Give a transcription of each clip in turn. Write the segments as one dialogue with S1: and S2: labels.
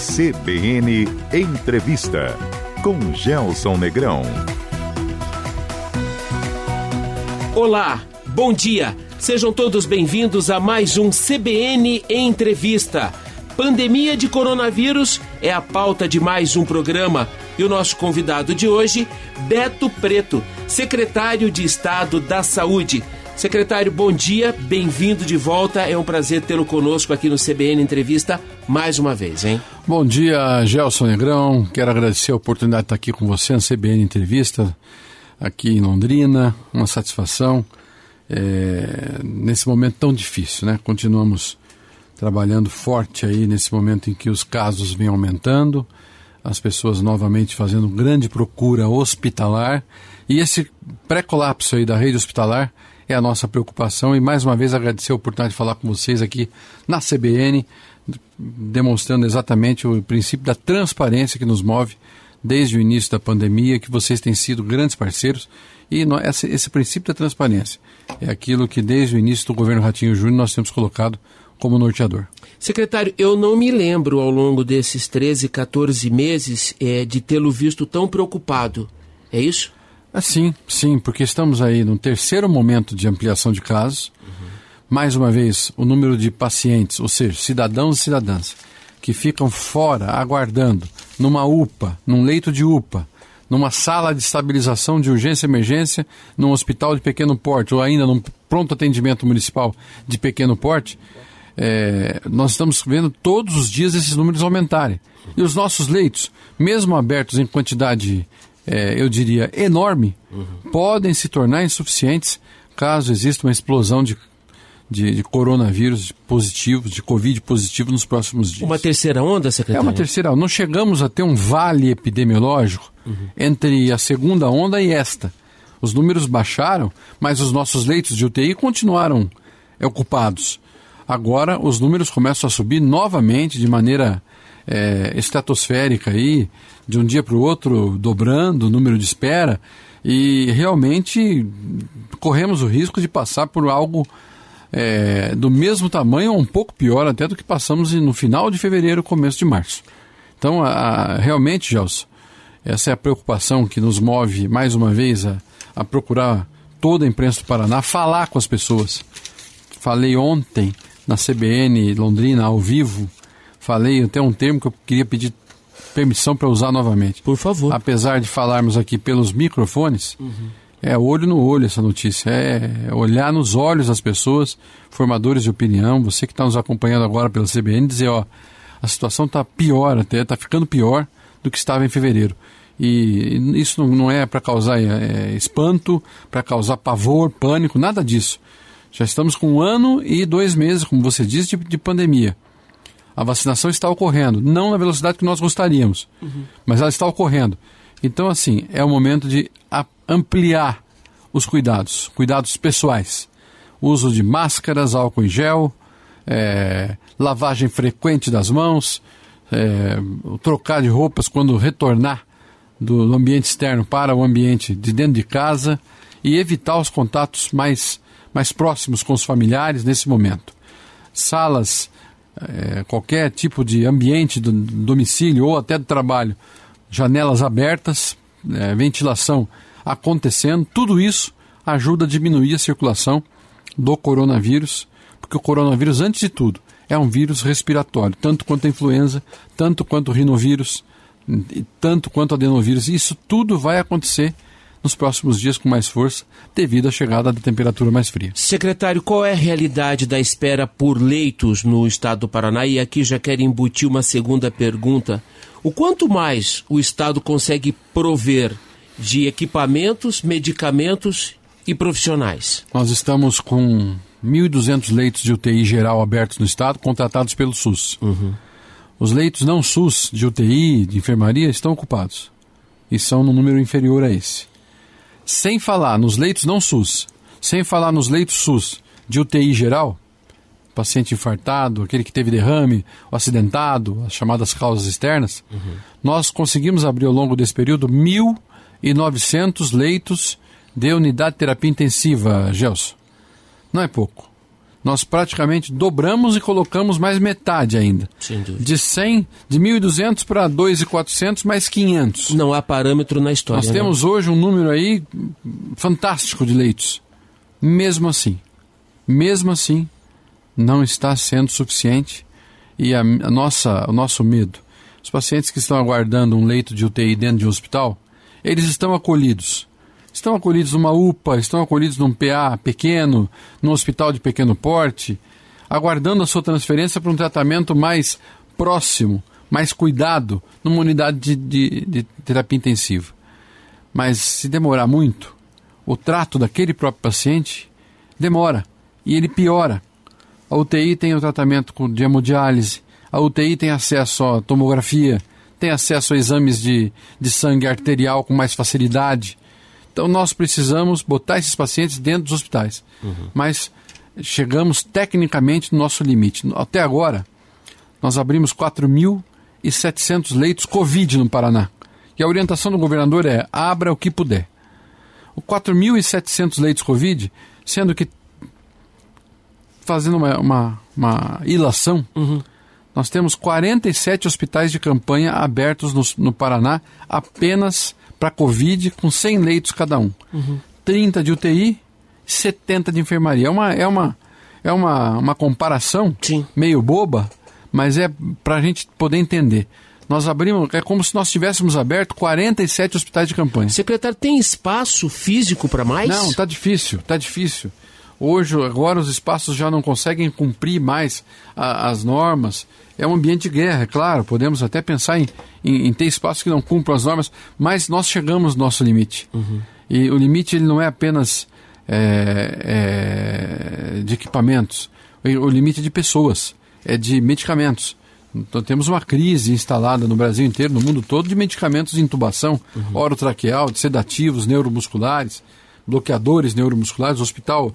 S1: CBN Entrevista com Gelson Negrão.
S2: Olá, bom dia. Sejam todos bem-vindos a mais um CBN Entrevista. Pandemia de coronavírus é a pauta de mais um programa e o nosso convidado de hoje, Beto Preto, secretário de Estado da Saúde. Secretário, bom dia, bem-vindo de volta. É um prazer tê-lo conosco aqui no CBN Entrevista mais uma vez, hein?
S3: Bom dia, Gelson Negrão. Quero agradecer a oportunidade de estar aqui com você no CBN Entrevista, aqui em Londrina. Uma satisfação é, nesse momento tão difícil, né? Continuamos trabalhando forte aí nesse momento em que os casos vêm aumentando, as pessoas novamente fazendo grande procura hospitalar e esse pré-colapso aí da rede hospitalar é a nossa preocupação e mais uma vez agradecer a oportunidade de falar com vocês aqui na CBN, demonstrando exatamente o princípio da transparência que nos move desde o início da pandemia, que vocês têm sido grandes parceiros e esse, esse princípio da transparência é aquilo que desde o início do governo Ratinho Júnior nós temos colocado como norteador.
S2: Secretário, eu não me lembro ao longo desses 13, 14 meses é, de tê-lo visto tão preocupado. É isso?
S3: Ah, sim, sim, porque estamos aí no terceiro momento de ampliação de casos. Uhum. Mais uma vez, o número de pacientes, ou seja, cidadãos e cidadãs, que ficam fora, aguardando, numa UPA, num leito de UPA, numa sala de estabilização de urgência e emergência, num hospital de pequeno porte, ou ainda num pronto atendimento municipal de pequeno porte, é, nós estamos vendo todos os dias esses números aumentarem. E os nossos leitos, mesmo abertos em quantidade é, eu diria, enorme, uhum. podem se tornar insuficientes caso exista uma explosão de, de, de, coronavírus positivos, de Covid positivo nos próximos dias.
S2: Uma terceira onda, secretário?
S3: É uma terceira onda. Não chegamos a ter um vale epidemiológico uhum. entre a segunda onda e esta. Os números baixaram, mas os nossos leitos de UTI continuaram ocupados. Agora os números começam a subir novamente de maneira é, estratosférica aí, de um dia para o outro dobrando o número de espera e realmente corremos o risco de passar por algo é, do mesmo tamanho ou um pouco pior até do que passamos no final de fevereiro, começo de março. Então, a, a, realmente, Gelson, essa é a preocupação que nos move mais uma vez a, a procurar toda a imprensa do Paraná, falar com as pessoas. Falei ontem na CBN Londrina ao vivo falei até um termo que eu queria pedir permissão para usar novamente.
S2: Por favor.
S3: Apesar de falarmos aqui pelos microfones, uhum. é olho no olho essa notícia. É olhar nos olhos das pessoas, formadores de opinião, você que está nos acompanhando agora pela CBN, dizer, ó, a situação está pior até, está ficando pior do que estava em fevereiro. E isso não é para causar é, espanto, para causar pavor, pânico, nada disso. Já estamos com um ano e dois meses, como você disse, de, de pandemia. A vacinação está ocorrendo, não na velocidade que nós gostaríamos, uhum. mas ela está ocorrendo. Então, assim, é o momento de ampliar os cuidados, cuidados pessoais. Uso de máscaras, álcool em gel, é, lavagem frequente das mãos, é, trocar de roupas quando retornar do, do ambiente externo para o ambiente de dentro de casa e evitar os contatos mais, mais próximos com os familiares nesse momento. Salas é, qualquer tipo de ambiente do domicílio ou até do trabalho, janelas abertas, é, ventilação acontecendo, tudo isso ajuda a diminuir a circulação do coronavírus, porque o coronavírus, antes de tudo, é um vírus respiratório, tanto quanto a influenza, tanto quanto o rinovírus, tanto quanto o adenovírus. Isso tudo vai acontecer nos próximos dias com mais força, devido à chegada da temperatura mais fria.
S2: Secretário, qual é a realidade da espera por leitos no estado do Paraná? E aqui já quero embutir uma segunda pergunta. O quanto mais o estado consegue prover de equipamentos, medicamentos e profissionais?
S3: Nós estamos com 1.200 leitos de UTI geral abertos no estado, contratados pelo SUS. Uhum. Os leitos não SUS de UTI, de enfermaria, estão ocupados. E são no número inferior a esse. Sem falar nos leitos não SUS, sem falar nos leitos SUS de UTI geral, paciente infartado, aquele que teve derrame, o acidentado, as chamadas causas externas, uhum. nós conseguimos abrir ao longo desse período 1.900 leitos de unidade de terapia intensiva, Gelson. Não é pouco. Nós praticamente dobramos e colocamos mais metade ainda. De 100, de 1.200 para 2.400 mais 500.
S2: Não há parâmetro na história.
S3: Nós
S2: né?
S3: temos hoje um número aí fantástico de leitos. Mesmo assim, mesmo assim, não está sendo suficiente e a, a nossa, o nosso medo. Os pacientes que estão aguardando um leito de UTI dentro de um hospital, eles estão acolhidos. Estão acolhidos numa UPA, estão acolhidos num PA pequeno, num hospital de pequeno porte, aguardando a sua transferência para um tratamento mais próximo, mais cuidado, numa unidade de, de, de terapia intensiva. Mas se demorar muito, o trato daquele próprio paciente demora e ele piora. A UTI tem o tratamento de hemodiálise, a UTI tem acesso à tomografia, tem acesso a exames de, de sangue arterial com mais facilidade. Então nós precisamos botar esses pacientes dentro dos hospitais. Mas chegamos tecnicamente no nosso limite. Até agora, nós abrimos 4.700 leitos Covid no Paraná. E a orientação do governador é: abra o que puder. O 4.700 leitos Covid, sendo que, fazendo uma, uma, uma ilação, nós temos 47 hospitais de campanha abertos no, no Paraná apenas para Covid, com 100 leitos cada um. 30 de UTI, 70 de enfermaria. É uma, é uma, é uma, uma comparação
S2: Sim.
S3: meio boba, mas é para a gente poder entender. Nós abrimos, é como se nós tivéssemos aberto 47 hospitais de campanha.
S2: Secretário, tem espaço físico para mais?
S3: Não, tá difícil, tá difícil. Hoje, agora os espaços já não conseguem cumprir mais a- as normas. É um ambiente de guerra, é claro. Podemos até pensar em, em- em ter espaços que não cumpram as normas, mas nós chegamos no nosso limite. E o limite ele não é apenas é, é, de equipamentos. O, limite é de pessoas, é de medicamentos. Então temos uma crise instalada no Brasil inteiro, no mundo todo, de medicamentos de intubação, orotraqueal, de sedativos neuromusculares, bloqueadores neuromusculares. Hospital,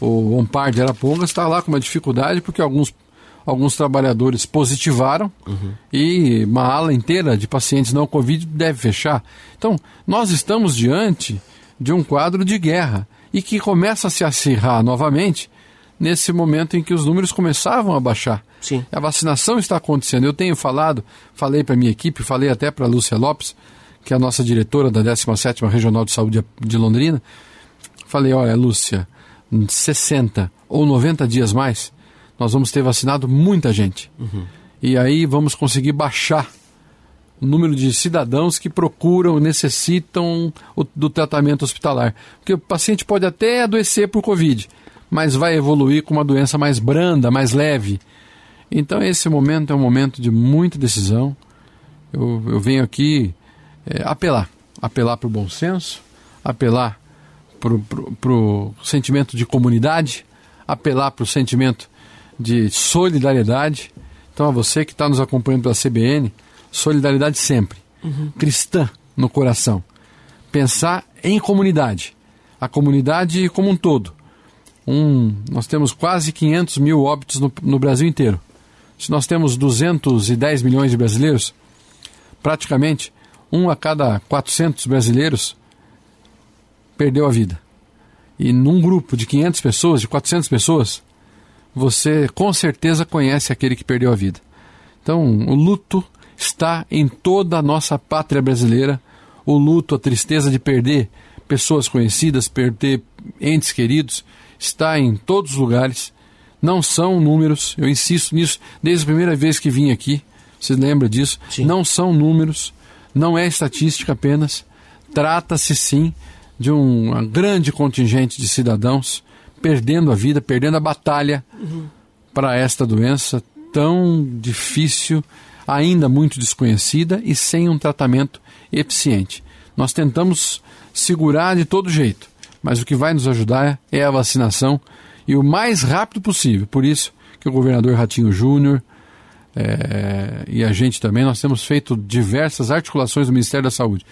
S3: o Ompar de Arapongas, está lá com uma dificuldade porque alguns, alguns trabalhadores positivaram e uma ala inteira de pacientes não Covid deve fechar. Então, nós estamos diante de um quadro de guerra e que começa a se acirrar novamente nesse momento em que os números começavam a baixar.
S2: Sim.
S3: A vacinação está acontecendo. Eu tenho falado, falei para a minha equipe, falei até para a Lúcia Lopes, que é a nossa diretora da 17ª Regional de Saúde de Londrina. Falei, olha, Lúcia, 60 ou 90 dias mais, nós vamos ter vacinado muita gente. E aí vamos conseguir baixar o número de cidadãos que procuram, necessitam o- do tratamento hospitalar. Porque o paciente pode até adoecer por Covid, mas vai evoluir com uma doença mais branda, mais leve. Então esse momento é um momento de muita decisão. Eu, eu venho aqui é, apelar, apelar para o bom senso, apelar para o sentimento de comunidade, apelar para o sentimento de solidariedade. Então, a você que está nos acompanhando pela CBN, solidariedade sempre, cristã no coração. Pensar em comunidade, a comunidade como um todo. Um, nós temos quase 500 mil óbitos no, no Brasil inteiro. Se nós temos 210 milhões de brasileiros, praticamente um a cada 400 brasileiros perdeu a vida. E num grupo de 500 pessoas, de 400 pessoas, você com certeza conhece aquele que perdeu a vida. Então, o luto está em toda a nossa pátria brasileira. O luto, a tristeza de perder pessoas conhecidas, perder entes queridos, está em todos os lugares. Não são números, eu insisto nisso desde a primeira vez que vim aqui. Você lembra disso?
S2: Sim.
S3: Não são números, não é estatística apenas. Trata-se sim de um grande contingente de cidadãos perdendo a vida, perdendo a batalha para esta doença tão difícil, ainda muito desconhecida e sem um tratamento eficiente. Nós tentamos segurar de todo jeito, mas o que vai nos ajudar é a vacinação e o mais rápido possível. Por isso que o governador Ratinho Júnior é, e a gente também, nós temos feito diversas articulações do Ministério da Saúde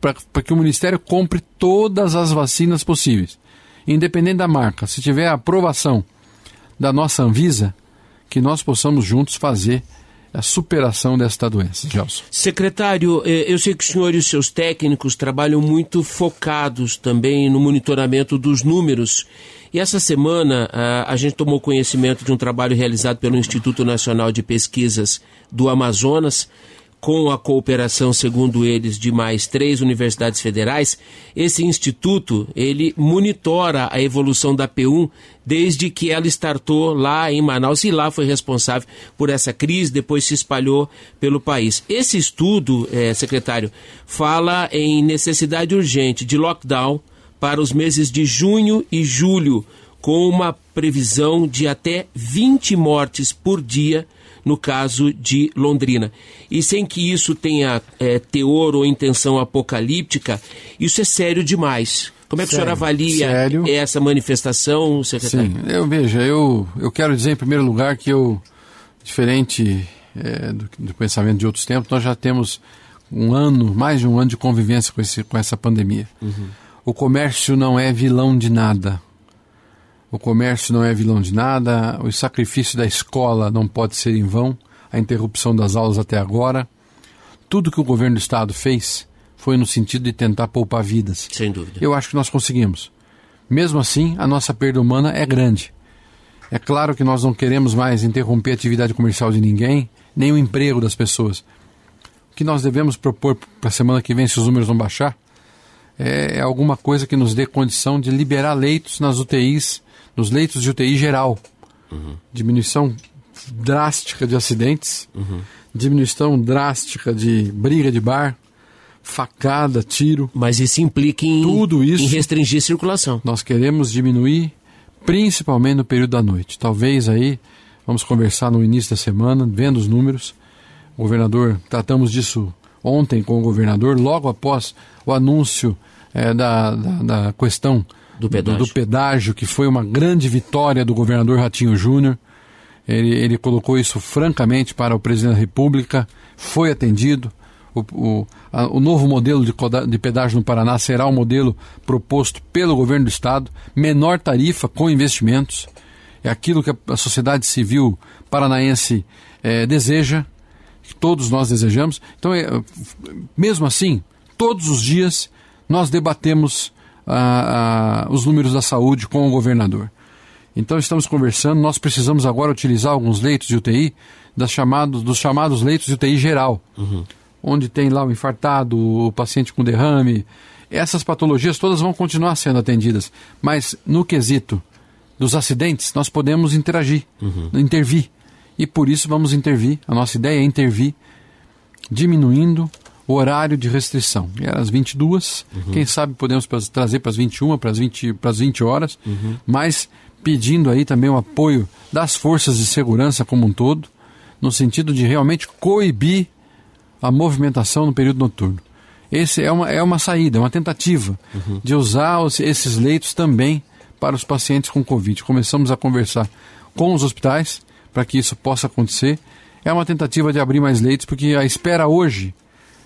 S3: para que o Ministério compre todas as vacinas possíveis, independente da marca. Se tiver a aprovação da nossa Anvisa, que nós possamos juntos fazer a superação desta doença, Gelson.
S2: Secretário, eh, eu sei que o senhor e os seus técnicos trabalham muito focados também no monitoramento dos números E essa semana a, a gente tomou conhecimento de um trabalho realizado pelo Instituto Nacional de Pesquisas do Amazonas, com a cooperação, segundo eles, de mais três universidades federais, esse instituto ele monitora a evolução da P1 desde que ela startou lá em Manaus e lá foi responsável por essa crise, depois se espalhou pelo país. Esse estudo, eh, secretário, fala em necessidade urgente de lockdown para os meses de junho e julho, com uma previsão de até 20 mortes por dia no caso de Londrina. E sem que isso tenha é, teor ou intenção apocalíptica, isso é sério demais. Como é que sério, o senhor avalia sério? essa manifestação, secretário?
S3: Sim, eu veja, eu, eu quero dizer em primeiro lugar que eu, diferente é, do, do, pensamento de outros tempos, nós já temos um ano, mais de um ano de convivência com, esse, com essa pandemia. Uhum. O comércio não é vilão de nada. O comércio não é vilão de nada, o sacrifício da escola não pode ser em vão, a interrupção das aulas até agora. Tudo que o governo do Estado fez foi no sentido de tentar poupar vidas.
S2: Sem dúvida.
S3: Eu acho que nós conseguimos. Mesmo assim, a nossa perda humana é grande. É claro que nós não queremos mais interromper a atividade comercial de ninguém, nem o emprego das pessoas. O que nós devemos propor para a semana que vem, se os números vão baixar, é alguma coisa que nos dê condição de liberar leitos nas UTIs nos leitos de UTI geral. Uhum. Diminuição drástica de acidentes, uhum. diminuição drástica de briga de bar, facada, tiro.
S2: Mas isso implica em,
S3: tudo isso,
S2: em restringir a circulação.
S3: Nós queremos diminuir, principalmente no período da noite. Talvez aí, vamos conversar no início da semana, vendo os números. O governador, tratamos disso ontem com o governador, logo após o anúncio é, da, da, da questão
S2: do pedágio.
S3: Do, do, pedágio, que foi uma grande vitória do governador Ratinho Júnior. Ele, ele colocou isso francamente para o presidente da República, foi atendido. O, o, a, o novo modelo de, de pedágio no Paraná será o modelo proposto pelo governo do Estado, menor tarifa com investimentos. É aquilo que a, a sociedade civil paranaense é, deseja, que todos nós desejamos. Então, é, mesmo assim, todos os dias nós debatemos a, a, os números da saúde com o governador. Então estamos conversando, nós precisamos agora utilizar alguns leitos de UTI das chamados, dos chamados leitos de UTI geral, uhum. onde tem lá o infartado, o paciente com derrame. Essas patologias todas vão continuar sendo atendidas, mas no quesito dos acidentes nós podemos interagir, uhum. intervir. E por isso vamos intervir, a nossa ideia é intervir, diminuindo horário de restrição. Era às 22, uhum. quem sabe podemos trazer para as 21, para as 20, para as 20 horas, uhum. mas pedindo aí também o apoio das forças de segurança como um todo, no sentido de realmente coibir a movimentação no período noturno. Esse é uma, é uma saída, é uma tentativa uhum. de usar os, esses leitos também para os pacientes com Covid. Começamos a conversar com os hospitais para que isso possa acontecer. É uma tentativa de abrir mais leitos, porque a espera hoje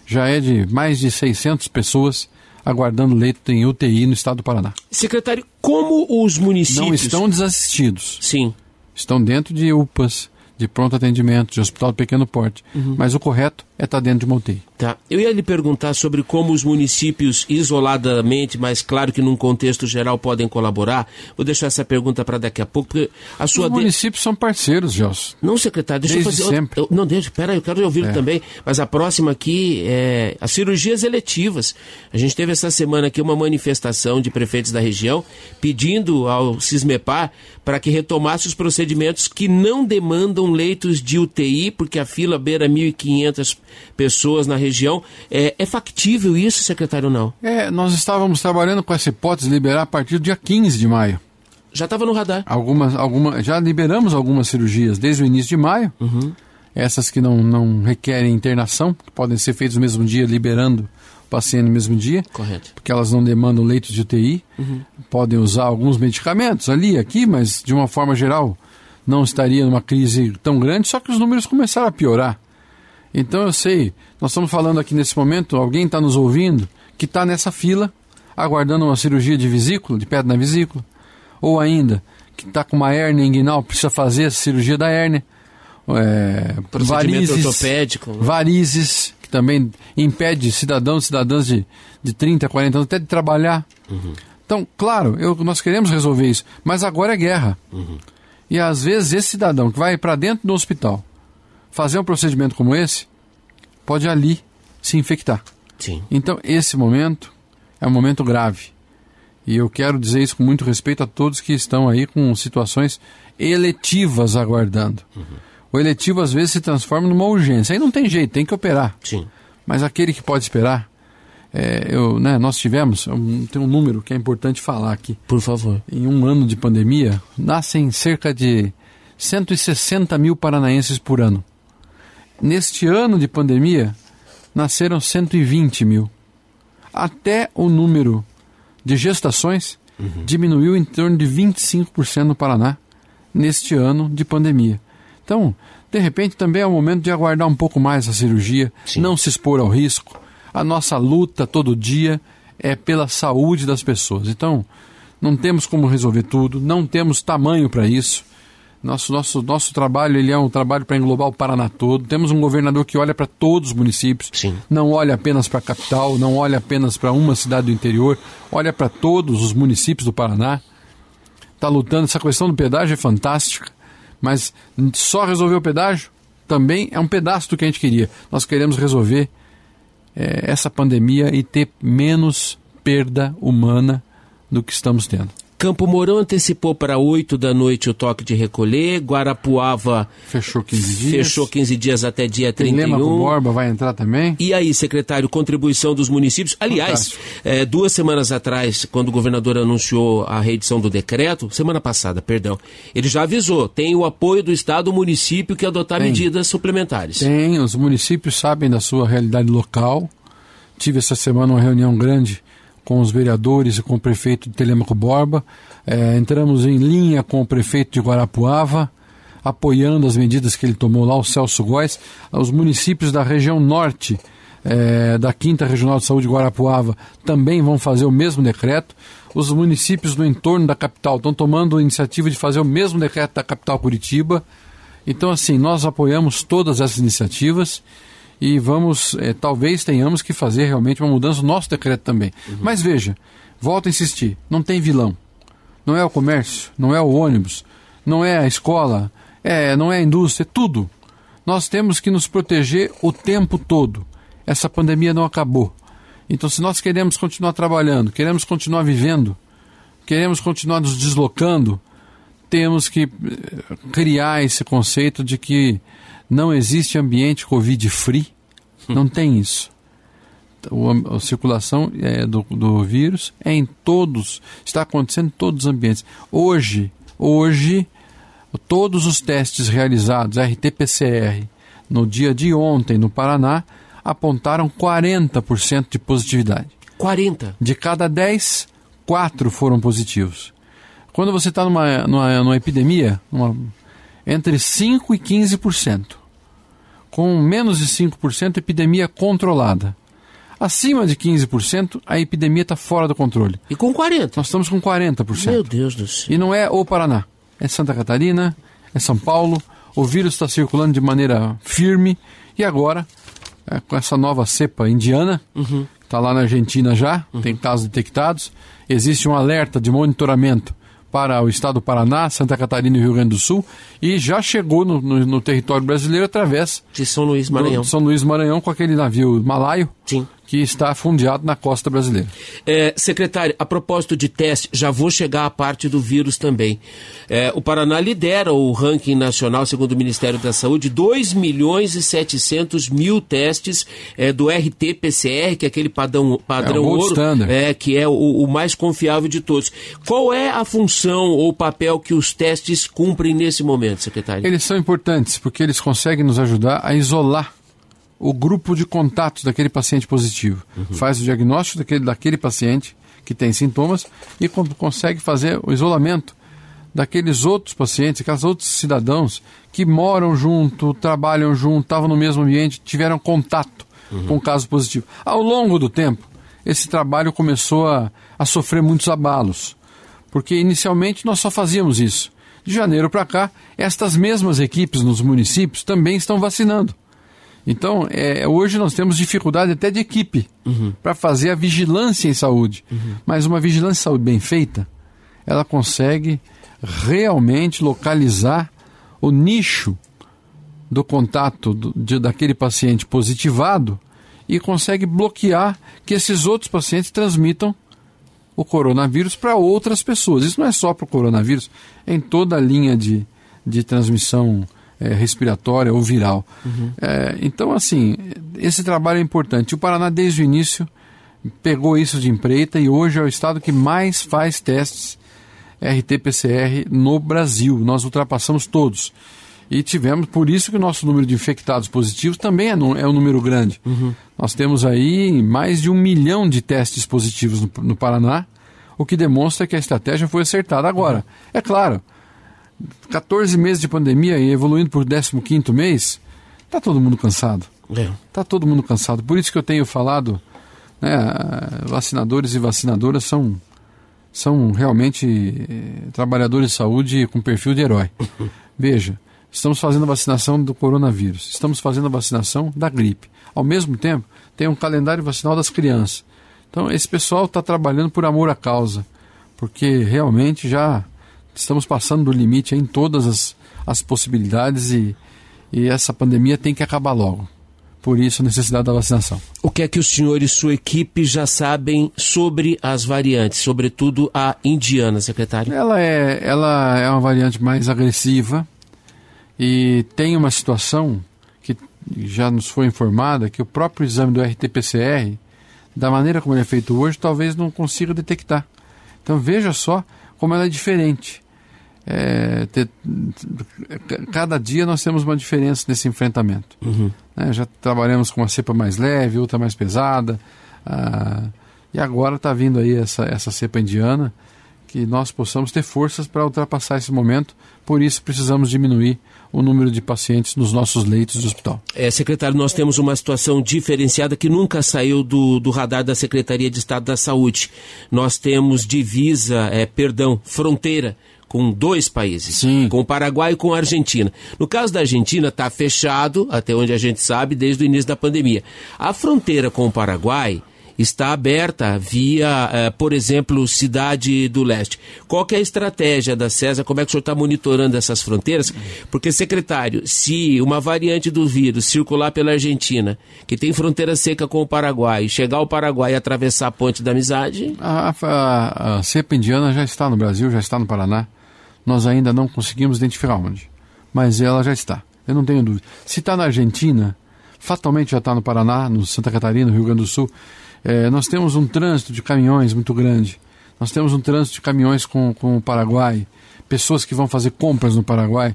S3: já é de mais de 600 pessoas aguardando leito em UTI no estado do Paraná.
S2: Secretário, como os municípios.
S3: Não estão desassistidos.
S2: Sim.
S3: Estão dentro de UPAs, de pronto atendimento, de hospital de pequeno porte. Uhum. Mas o correto é estar tá dentro de uma UTI.
S2: Tá. Eu ia lhe perguntar sobre como os municípios, isoladamente, mas claro que num contexto geral, podem colaborar. Vou deixar essa pergunta para daqui a pouco, porque a sua.
S3: Os de... municípios são parceiros, Gelson.
S2: Não, secretário, deixa
S3: Desde
S2: eu fazer.
S3: Sempre.
S2: Eu, não, deixa, pera, eu quero ouvi-lo é. também. Mas a próxima aqui é as cirurgias eletivas. A gente teve essa semana aqui uma manifestação de prefeitos da região pedindo ao Cismepar para que retomasse os procedimentos que não demandam leitos de UTI, porque a fila beira 1.500 pessoas na região. É, é factível isso, secretário, não?
S3: É, nós estávamos trabalhando com essa hipótese de liberar a partir do dia 15 de maio.
S2: Já estava no radar.
S3: Algumas, alguma, já liberamos algumas cirurgias desde o início de maio. Uhum. Essas que não, não requerem internação, que podem ser feitas no mesmo dia, liberando o paciente no mesmo dia.
S2: Correto.
S3: Porque elas não demandam leitos de UTI. Uhum. Podem usar alguns medicamentos ali, aqui, mas de uma forma geral não estaria numa crise tão grande, só que os números começaram a piorar. Então eu sei, nós estamos falando aqui nesse momento, alguém está nos ouvindo que está nessa fila, aguardando uma cirurgia de vesícula, de pedra na vesícula, ou ainda que está com uma hérnia inguinal, precisa fazer a cirurgia da hérnia,
S2: é, varizes, ortopédico, né?
S3: varizes, que também impede cidadãos cidadãs de, de 30, 40 anos até de trabalhar. Uhum. Então, claro, eu, nós queremos resolver isso, mas agora é guerra. Uhum. E às vezes esse cidadão que vai para dentro do hospital fazer um procedimento como esse, pode ali se infectar.
S2: Sim.
S3: Então, esse momento é um momento grave. E eu quero dizer isso com muito respeito a todos que estão aí com situações eletivas aguardando. Uhum. O eletivo às vezes se transforma numa urgência. Aí não tem jeito, tem que operar.
S2: Sim.
S3: Mas aquele que pode esperar, é, eu, né, nós tivemos, um, tem um número que é importante falar aqui.
S2: Por favor.
S3: Em um ano de pandemia, nascem cerca de 160 mil paranaenses por ano. Neste ano de pandemia, nasceram 120 mil. Até o número de gestações uhum. diminuiu em torno de 25% no Paraná neste ano de pandemia. Então, de repente, também é o momento de aguardar um pouco mais a cirurgia, Sim. não se expor ao risco. A nossa luta todo dia é pela saúde das pessoas. Então, não temos como resolver tudo, não temos tamanho para isso. Nosso, nosso, nosso trabalho ele é um trabalho para englobar o Paraná todo. Temos um governador que olha para todos os municípios,
S2: Sim.
S3: não olha apenas para a capital, não olha apenas para uma cidade do interior, olha para todos os municípios do Paraná. Está lutando. Essa questão do pedágio é fantástica, mas só resolver o pedágio também é um pedaço do que a gente queria. Nós queremos resolver é, essa pandemia e ter menos perda humana do que estamos tendo.
S2: Campo Mourão antecipou para 8 da noite o toque de recolher, Guarapuava
S3: fechou 15 dias,
S2: fechou 15 dias até dia 31. Lema
S3: Borba vai entrar também.
S2: E aí, secretário, contribuição dos municípios. Aliás, é, duas semanas atrás, quando o governador anunciou a reedição do decreto, semana passada, perdão, ele já avisou, tem o apoio do Estado, o município que adotar tem. medidas suplementares.
S3: Tem, os municípios sabem da sua realidade local. Tive essa semana uma reunião grande com os vereadores e com o prefeito de Telemaco Borba. É, entramos em linha com o prefeito de Guarapuava, apoiando as medidas que ele tomou lá, o Celso Góes. Os municípios da região norte é, da Quinta Regional de Saúde de Guarapuava também vão fazer o mesmo decreto. Os municípios no entorno da capital estão tomando a iniciativa de fazer o mesmo decreto da capital Curitiba. Então, assim, nós apoiamos todas essas iniciativas e vamos, é, talvez tenhamos que fazer realmente uma mudança no nosso decreto também. Uhum. Mas veja, volto a insistir, não tem vilão. Não é o comércio, não é o ônibus, não é a escola, é, não é a indústria, é tudo. Nós temos que nos proteger o tempo todo. Essa pandemia não acabou. Então, se nós queremos continuar trabalhando, queremos continuar vivendo, queremos continuar nos deslocando, temos que eh, criar esse conceito de que não existe ambiente Covid-free, não tem isso. O, a circulação é, do, do vírus é em todos, está acontecendo em todos os ambientes. Hoje, hoje, todos os testes realizados, RT-PCR, no dia de ontem no Paraná, apontaram 40% de positividade.
S2: 40?
S3: De cada 10, 4 foram positivos. Quando você está numa, numa, numa epidemia, numa entre 5% e 15%. Com menos de 5%, epidemia controlada. Acima de 15%, a epidemia está fora do controle.
S2: E com 40%?
S3: Nós estamos com 40%.
S2: Meu Deus do céu.
S3: E não é o Paraná. É Santa Catarina, é São Paulo. O vírus está circulando de maneira firme. E agora, é, com essa nova cepa indiana,
S2: uhum.
S3: está lá na Argentina já, uhum. tem casos detectados. Existe um alerta de monitoramento para o estado do Paraná, Santa Catarina e Rio Grande do Sul e já chegou no, no, no território brasileiro através
S2: de São Luís Maranhão.
S3: São Luís Maranhão com aquele navio malaio.
S2: Sim
S3: que está fundeado na costa brasileira.
S2: É, secretário, a propósito de teste, já vou chegar à parte do vírus também. É, o Paraná lidera o ranking nacional, segundo o Ministério da Saúde, 2 milhões e 700 mil testes é, do RT-PCR, que é aquele padrão, padrão
S3: é
S2: ouro,
S3: é,
S2: que é o, o, mais confiável de todos. Qual é a função ou papel que os testes cumprem nesse momento, secretário?
S3: Eles são importantes porque eles conseguem nos ajudar a isolar o grupo de contatos daquele paciente positivo. Uhum. Faz o diagnóstico daquele, daquele paciente que tem sintomas e consegue fazer o isolamento daqueles outros pacientes, aqueles outros cidadãos que moram junto, trabalham junto, estavam no mesmo ambiente, tiveram contato uhum. com o caso positivo. Ao longo do tempo, esse trabalho começou a, a sofrer muitos abalos, porque inicialmente nós só fazíamos isso. De janeiro para cá, estas mesmas equipes nos municípios também estão vacinando. Então, é, hoje nós temos dificuldade até de equipe uhum. para fazer a vigilância em saúde. Uhum. Mas uma vigilância em saúde bem feita, ela consegue realmente localizar o nicho do contato do, de, daquele paciente positivado e consegue bloquear que esses outros pacientes transmitam o coronavírus para outras pessoas. Isso não é só para o coronavírus, é em toda a linha de, de transmissão é, respiratória ou viral. Uhum. É, então, assim, esse trabalho é importante. O Paraná, desde o início, pegou isso de empreita e hoje é o estado que mais faz testes RT-PCR no Brasil. Nós ultrapassamos todos. E tivemos, por isso que o nosso número de infectados positivos também é, é um número grande. Uhum. Nós temos aí mais de um milhão de testes positivos no, no Paraná, o que demonstra que a estratégia foi acertada. Agora, é claro, 14 meses de pandemia e evoluindo por 15 mês, está todo mundo cansado. Está é. Tá todo mundo cansado. Por isso que eu tenho falado, né, vacinadores e vacinadoras são, são realmente eh, trabalhadores de saúde com perfil de herói. Veja, estamos fazendo a vacinação do coronavírus, estamos fazendo a vacinação da gripe. Ao mesmo tempo, tem um calendário vacinal das crianças. Então, esse pessoal está trabalhando por amor à causa, porque realmente já estamos passando do limite em todas as, as possibilidades e, e essa pandemia tem que acabar logo. Por isso, a necessidade da vacinação.
S2: O que é que o senhor e sua equipe já sabem sobre as variantes, sobretudo a indiana, secretário?
S3: Ela é, ela é uma variante mais agressiva e tem uma situação que já nos foi informada que o próprio exame do RT-PCR, da maneira como ele é feito hoje, talvez não consiga detectar. Então veja só como ela é diferente. É, ter, cada dia nós temos uma diferença nesse enfrentamento. Uhum. É, já trabalhamos com uma cepa mais leve, outra mais pesada, ah, e agora está vindo aí essa, essa cepa indiana, que nós possamos ter forças para ultrapassar esse momento, por isso precisamos diminuir o número de pacientes nos nossos leitos de hospital.
S2: É, secretário, nós temos uma situação diferenciada que nunca saiu do, do radar da Secretaria de Estado da Saúde. Nós temos divisa, é, perdão, fronteira com dois países, Sim. com o Paraguai e com a Argentina. No caso da Argentina, está fechado, até onde a gente sabe, desde o início da pandemia. A fronteira com o Paraguai está aberta via, eh, por exemplo, Cidade do Leste. Qual é a estratégia da César? Como é que o senhor está monitorando essas fronteiras? Porque, secretário, se uma variante do vírus circular pela Argentina, que tem fronteira seca com o Paraguai, chegar ao Paraguai e atravessar a ponte da amizade...
S3: A, a, a cepa indiana já está no Brasil, já está no Paraná. Nós ainda não conseguimos identificar onde, mas ela já está. Eu não tenho dúvida. Se está na Argentina, fatalmente já está no Paraná, no Santa Catarina, no Rio Grande do Sul. É, nós temos um trânsito de caminhões muito grande. Nós temos um trânsito de caminhões com, com o Paraguai, pessoas que vão fazer compras no Paraguai.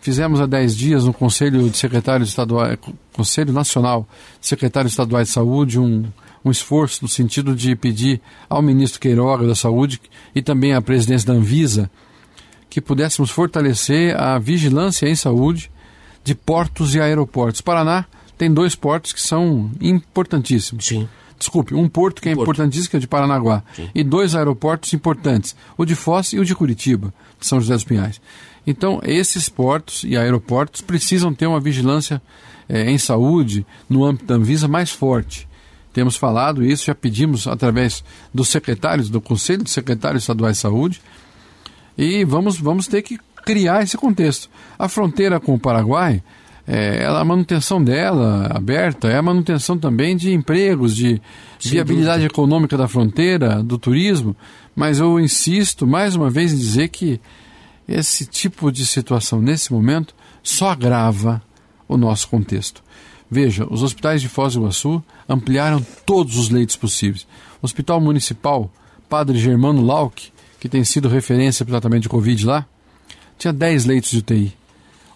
S3: Fizemos há 10 dias no Conselho de Secretários Estaduais, Conselho Nacional de Secretários Estaduais de Saúde, um, um esforço no sentido de pedir ao ministro Queiroga da Saúde e também à presidência da Anvisa que pudéssemos fortalecer a vigilância em saúde de portos e aeroportos. Paraná tem dois portos que são importantíssimos. Sim. Desculpe, um porto que é porto. importantíssimo, que é o de Paranaguá, Sim. e dois aeroportos importantes, o de Foz e o de Curitiba, de São José dos Pinhais. Então, esses portos e aeroportos precisam ter uma vigilância é, em saúde no âmbito da Anvisa mais forte. Temos falado isso, já pedimos através dos secretários, do Conselho de Secretários Estaduais de Saúde, e vamos, vamos ter que criar esse contexto. A fronteira com o Paraguai é, a manutenção dela aberta é a manutenção também de empregos, de Sem viabilidade dúvida. econômica da fronteira, do turismo, mas eu insisto mais uma vez em dizer que esse tipo de situação nesse momento só agrava o nosso contexto. Veja, os hospitais de Foz do Iguaçu ampliaram todos os leitos possíveis. O Hospital Municipal Padre Germano Lauck, que tem sido referência para o tratamento de Covid lá, tinha 10 leitos de UTI.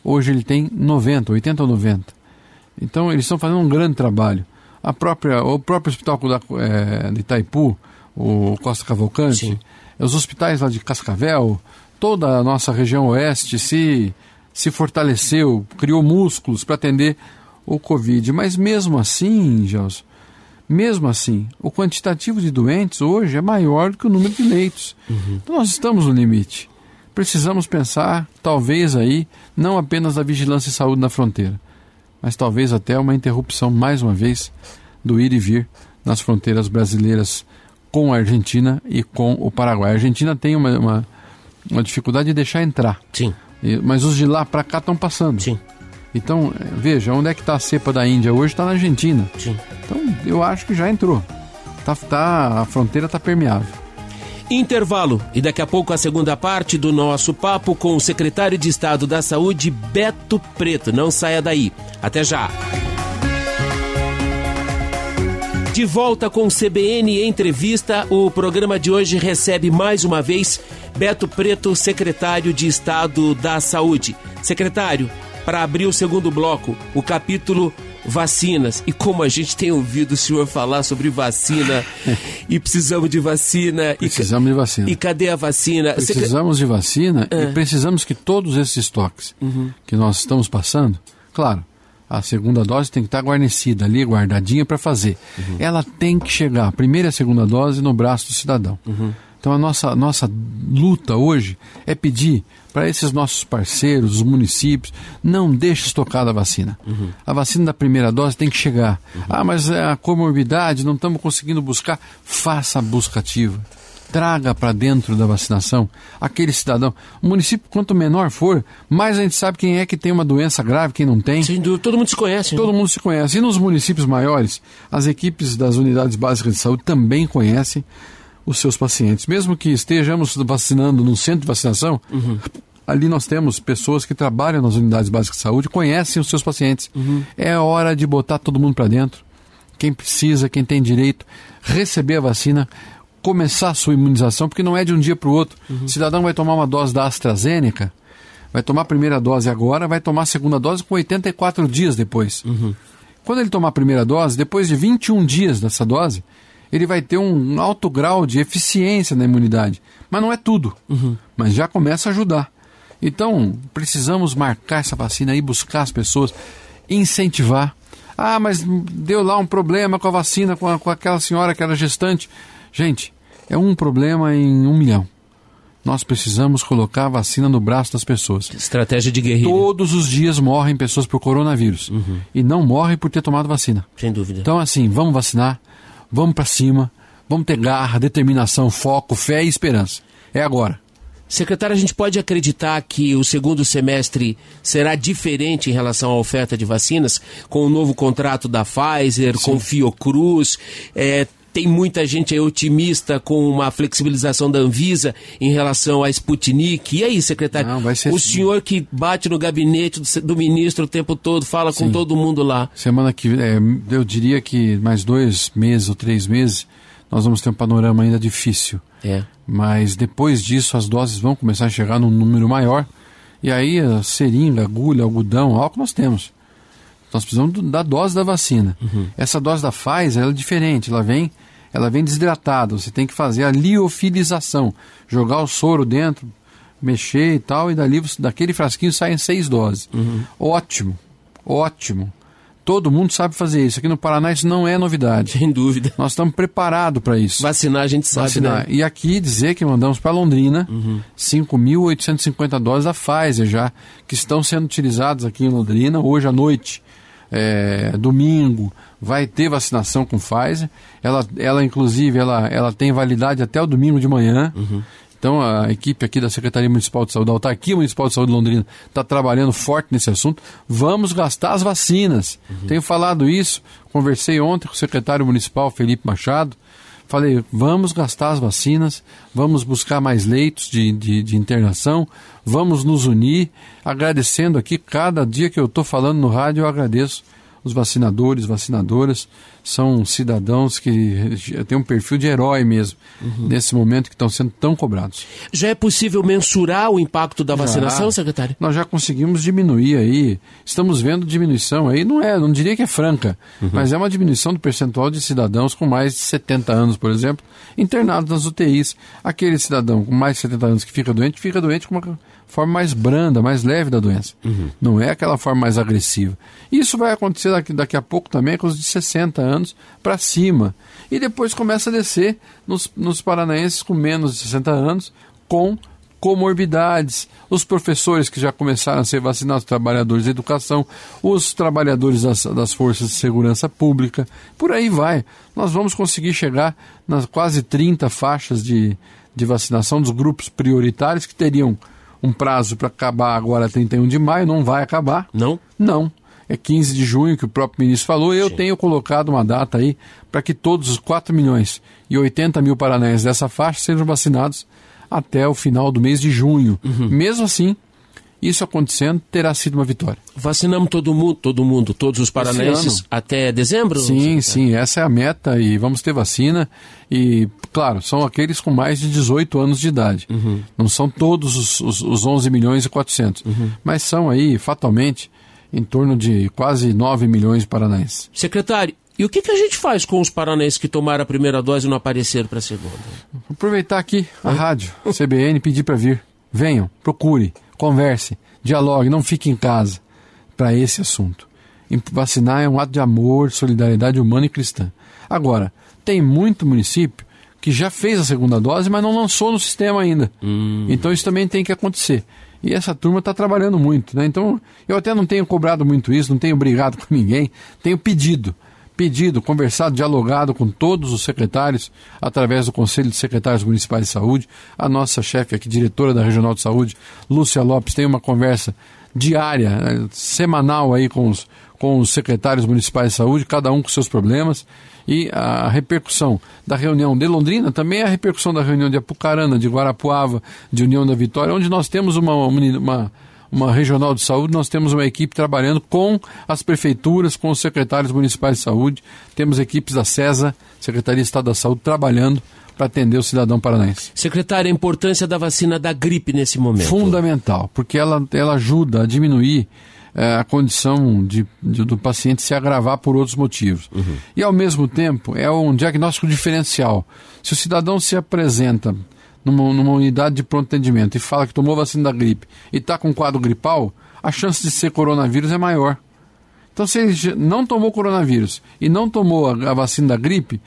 S3: Hoje ele tem 90, 80 ou 90. Então eles estão fazendo um grande trabalho. A própria, o próprio hospital é, de Itaipu, o Costa Cavalcante, Sim. os hospitais lá de Cascavel, toda a nossa região oeste se, se fortaleceu, criou músculos para atender o Covid. Mas mesmo assim, Gelson, mesmo assim, o quantitativo de doentes hoje é maior do que o número de leitos. Uhum. Então nós estamos no limite precisamos pensar, talvez aí, não apenas da vigilância e saúde na fronteira, mas talvez até uma interrupção, mais uma vez, do ir e vir nas fronteiras brasileiras com a Argentina e com o Paraguai. A Argentina tem uma, uma, uma dificuldade de deixar entrar.
S2: Sim.
S3: E, mas os de lá para cá estão passando.
S2: Sim.
S3: Então, veja, onde é que está a cepa da Índia hoje? Está na Argentina.
S2: Sim.
S3: Então, eu acho que já entrou. Tá, tá, a fronteira está permeável.
S2: Intervalo e daqui a pouco a segunda parte do nosso papo com o secretário de Estado da Saúde, Beto Preto. Não saia daí. Até já. De volta com o CBN Entrevista, o programa de hoje recebe mais uma vez Beto Preto, secretário de Estado da Saúde. Secretário, para abrir o segundo bloco, o capítulo vacinas. E como a gente tem ouvido o senhor falar sobre vacina e precisamos de vacina.
S3: Precisamos
S2: e,
S3: de vacina.
S2: E cadê a vacina?
S3: Precisamos de vacina e precisamos que todos esses estoques uhum. que nós estamos passando, claro, a segunda dose tem que estar guarnecida ali, guardadinha para fazer. Uhum. Ela tem que chegar, a primeira e a segunda dose, no braço do cidadão. Uhum. Então a nossa, nossa luta hoje é pedir para esses nossos parceiros, os municípios, não deixe estocada a vacina. Uhum. A vacina da primeira dose tem que chegar. Uhum. Ah, mas é a comorbidade, não estamos conseguindo buscar. Faça a busca ativa. Traga para dentro da vacinação aquele cidadão. O município, quanto menor for, mais a gente sabe quem é que tem uma doença grave, quem não tem.
S2: Sem dúvida, todo mundo se conhece.
S3: Todo né? mundo se conhece. E nos municípios maiores, as equipes das unidades básicas de saúde também conhecem os seus pacientes. Mesmo que estejamos vacinando no centro de vacinação, uhum. ali nós temos pessoas que trabalham nas unidades básicas de saúde, conhecem os seus pacientes. Uhum. É hora de botar todo mundo para dentro. Quem precisa, quem tem direito, receber a vacina, começar a sua imunização, porque não é de um dia para o outro. Uhum. O cidadão vai tomar uma dose da AstraZeneca, vai tomar a primeira dose agora, vai tomar a segunda dose com 84 dias depois. Uhum. Quando ele tomar a primeira dose, depois de 21 dias dessa dose, ele vai ter um alto grau de eficiência na imunidade. Mas não é tudo. Uhum. Mas já começa a ajudar. Então, precisamos marcar essa vacina e buscar as pessoas, incentivar. Ah, mas deu lá um problema com a vacina, com, a, com aquela senhora que era gestante. Gente, é um problema em um milhão. Nós precisamos colocar a vacina no braço das pessoas.
S2: Estratégia de guerrilha.
S3: Todos os dias morrem pessoas por coronavírus. Uhum. E não morrem por ter tomado vacina.
S2: Sem dúvida.
S3: Então, assim, vamos vacinar vamos para cima, vamos ter garra, determinação, foco, fé e esperança. É agora.
S2: Secretário, a gente pode acreditar que o segundo semestre será diferente em relação à oferta de vacinas, com o novo contrato da Pfizer, Sim. com Fiocruz, é, tem muita gente aí otimista com uma flexibilização da Anvisa em relação à Sputnik. E aí, secretário? Não, o assim. senhor que bate no gabinete do, do, ministro o tempo todo, fala Sim. com todo mundo lá.
S3: Semana que é, eu diria que mais dois meses ou três meses nós vamos ter um panorama ainda difícil.
S2: É.
S3: Mas depois disso as doses vão começar a chegar num número maior. E aí a seringa, agulha, algodão, álcool nós temos. Nós precisamos da dose da vacina. Uhum. Essa dose da Pfizer é diferente, ela vem, ela vem desidratada. Você tem que fazer a liofilização, jogar o soro dentro, mexer e tal, e dali daquele frasquinho saem seis doses. Uhum. Ótimo, ótimo. Todo mundo sabe fazer isso. Aqui no Paraná isso não é novidade.
S2: Sem dúvida.
S3: Nós estamos preparados para isso.
S2: Vacinar a gente sabe, Vacinar. Né?
S3: E aqui dizer que mandamos para Londrina uhum. 5.850 doses da Pfizer já, que estão sendo utilizadas aqui em Londrina hoje à noite é, domingo vai ter vacinação com Pfizer. Ela, ela inclusive, ela, ela tem validade até o domingo de manhã. Uhum. Então a equipe aqui da Secretaria Municipal de Saúde, a Autarquia Municipal de Saúde de Londrina, está trabalhando forte nesse assunto. Vamos gastar as vacinas. Uhum. Tenho falado isso, conversei ontem com o secretário municipal Felipe Machado. Falei, vamos gastar as vacinas, vamos buscar mais leitos de, de, de internação, vamos nos unir. Agradecendo aqui, cada dia que eu estou falando no rádio, eu agradeço os vacinadores, vacinadoras, são cidadãos que têm um perfil de herói mesmo, uhum. nesse momento que estão sendo tão cobrados.
S2: Já é possível mensurar o impacto da vacinação, já, secretário?
S3: Nós já conseguimos diminuir aí, estamos vendo diminuição aí, não é, não diria que é franca, uhum. mas é uma diminuição do percentual de cidadãos com mais de 70 anos, por exemplo, internados nas UTIs. Aquele cidadão com mais de 70 anos que fica doente, fica doente com uma forma mais branda, mais leve da doença. Uhum. Não é aquela forma mais agressiva. Isso vai acontecer daqui, daqui a pouco também com os de 60 anos para cima. E depois começa a descer nos, nos paranaenses com menos de 60 anos, com comorbidades, os professores que já começaram a ser vacinados, trabalhadores da educação, os trabalhadores das, das forças de segurança pública, por aí vai. Nós vamos conseguir chegar nas quase 30 faixas de, de vacinação dos grupos prioritários que teriam um prazo para acabar agora 31 de maio, não vai acabar.
S2: Não?
S3: Não. É 15 de junho que o próprio ministro falou. Eu Sim. tenho colocado uma data aí para que todos os 4 milhões e 80 mil paranaenses dessa faixa sejam vacinados até o final do mês de junho. Uhum. Mesmo assim, isso acontecendo, terá sido uma vitória.
S2: Vacinamos todo mundo, todo mundo, todos os paranaenses até dezembro?
S3: Sim, sim, essa é a meta e vamos ter vacina. E, claro, são aqueles com mais de 18 anos de idade. Uhum. Não são todos os, os, os 11 milhões e 400, uhum. mas são aí, fatalmente, em torno de quase 9 milhões de paranaenses.
S2: Secretário, e o que, que a gente faz com os paranaenses que tomaram a primeira dose e não apareceram para a segunda?
S3: Aproveitar aqui a rádio, CBN, pedir para vir. Venham, procure converse, dialogue, não fique em casa para esse assunto. Vacinar é um ato de amor, solidariedade humana e cristã. Agora, tem muito município que já fez a segunda dose, mas não lançou no sistema ainda. Hum. Então isso também tem que acontecer. E essa turma está trabalhando muito, né? Então eu até não tenho cobrado muito isso, não tenho brigado com ninguém, tenho pedido pedido, conversado, dialogado com todos os secretários, através do Conselho de Secretários Municipais de Saúde. A nossa chefe aqui, diretora da Regional de Saúde, Lúcia Lopes, tem uma conversa diária, eh, semanal aí com os, com os secretários municipais de saúde, cada um com seus problemas. E a repercussão da reunião de Londrina também é a repercussão da reunião de Apucarana, de Guarapuava, de União da Vitória, onde nós temos uma, uma uma regional de saúde, nós temos uma equipe trabalhando com as prefeituras, com os secretários municipais de saúde, temos equipes da CESA, Secretaria de Estado da Saúde, trabalhando para atender o cidadão paranaense.
S2: Secretário, a importância da vacina da gripe nesse momento?
S3: Fundamental, porque ela, ela ajuda a diminuir é, a condição de, de, do paciente se agravar por outros motivos. Uhum. E, ao mesmo tempo, é um diagnóstico diferencial. Se o cidadão se apresenta numa, numa unidade de pronto atendimento e fala que tomou vacina da gripe e está com quadro gripal, a chance de ser coronavírus é maior. Então, se ele não tomou coronavírus e não tomou a, a vacina da gripe,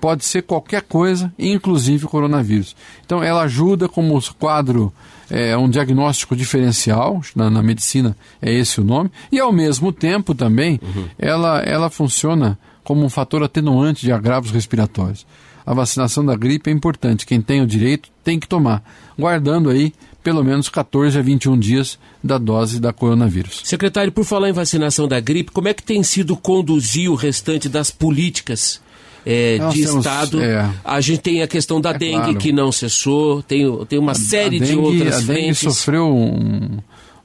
S3: pode ser qualquer coisa, inclusive coronavírus. Então, ela ajuda como quadro, é, um diagnóstico diferencial, na, na, medicina é esse o nome, e ao mesmo tempo também, uhum. ela, ela funciona como um fator atenuante de agravos respiratórios a vacinação da gripe é importante. Quem tem o direito tem que tomar, guardando aí pelo menos 14 a 21 dias da dose da coronavírus.
S2: Secretário, por falar em vacinação da gripe, como é que tem sido conduzir o restante das políticas é, de temos, Estado. É, a gente tem a questão da é dengue claro. que não cessou, tem, tem uma a, série a dengue, de outras a frentes.
S3: A dengue sofreu um,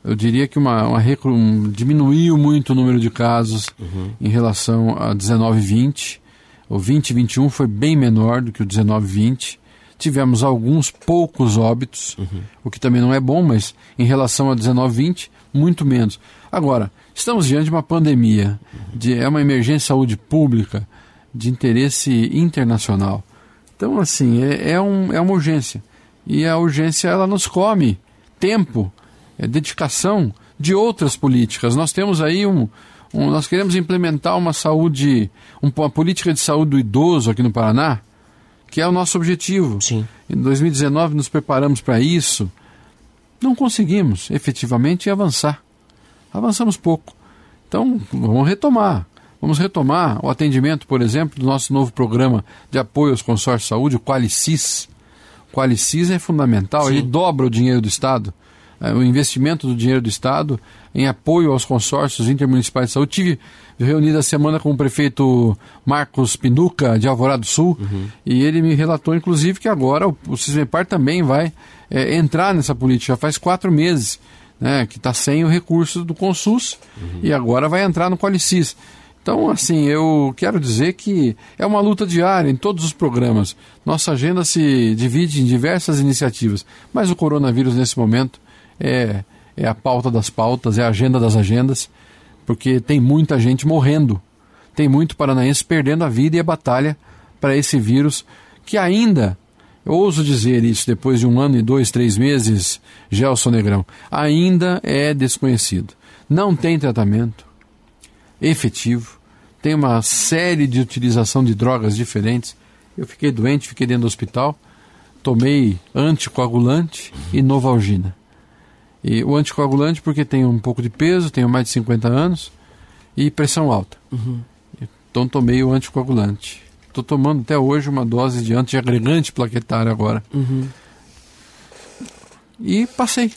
S3: eu diria que uma, uma um, diminuiu muito o número de casos uhum. em relação a 19 e 20. O 2021 foi bem menor do que o 19-20. Tivemos alguns poucos óbitos, uhum. o que também não é bom, mas em relação a 19-20, muito menos. Agora, estamos diante de uma pandemia, de, é uma emergência de saúde pública de interesse internacional. Então, assim, é, é, um, é uma urgência. E a urgência, ela nos come tempo, é dedicação de outras políticas. Nós temos aí um, um, nós queremos implementar uma saúde, uma política de saúde do idoso aqui no Paraná, que é o nosso objetivo.
S2: Sim.
S3: Em 2019 nos preparamos para isso. Não conseguimos efetivamente avançar. Avançamos pouco. Então, vamos retomar. Vamos retomar o atendimento, por exemplo, do nosso novo programa de apoio aos consórcios de saúde, o Qualicis. O Qualicis é fundamental, Sim. ele dobra o dinheiro do Estado. É, o investimento do dinheiro do Estado em apoio aos consórcios intermunicipais de saúde. Tive reunido a semana com o prefeito Marcos Pinuca, de Alvorada do Sul, uhum. e ele me relatou, inclusive, que agora o, o Cismepar também vai é, entrar nessa política. Já faz quatro meses né, que está sem o recurso do Consus uhum. e agora vai entrar no Qualicis. Então, assim, eu quero dizer que é uma luta diária em todos os programas. Nossa agenda se divide em diversas iniciativas, mas o coronavírus, nesse momento, é, é a pauta das pautas, é a agenda das agendas, porque tem muita gente morrendo. Tem muito paranaense perdendo a vida e a batalha para esse vírus que ainda, eu ouso dizer isso depois de um ano e dois, três meses, Gelson Negrão, ainda é desconhecido. Não tem tratamento efetivo, tem uma série de utilização de drogas diferentes. Eu fiquei doente, fiquei dentro do hospital tomei anticoagulante e novalgina. E o anticoagulante porque tenho um pouco de peso, tenho mais de 50 anos e pressão alta.
S2: Uhum.
S3: Então tomei o anticoagulante. Estou tomando até hoje uma dose de antiagregante plaquetário agora.
S2: Uhum.
S3: E passei.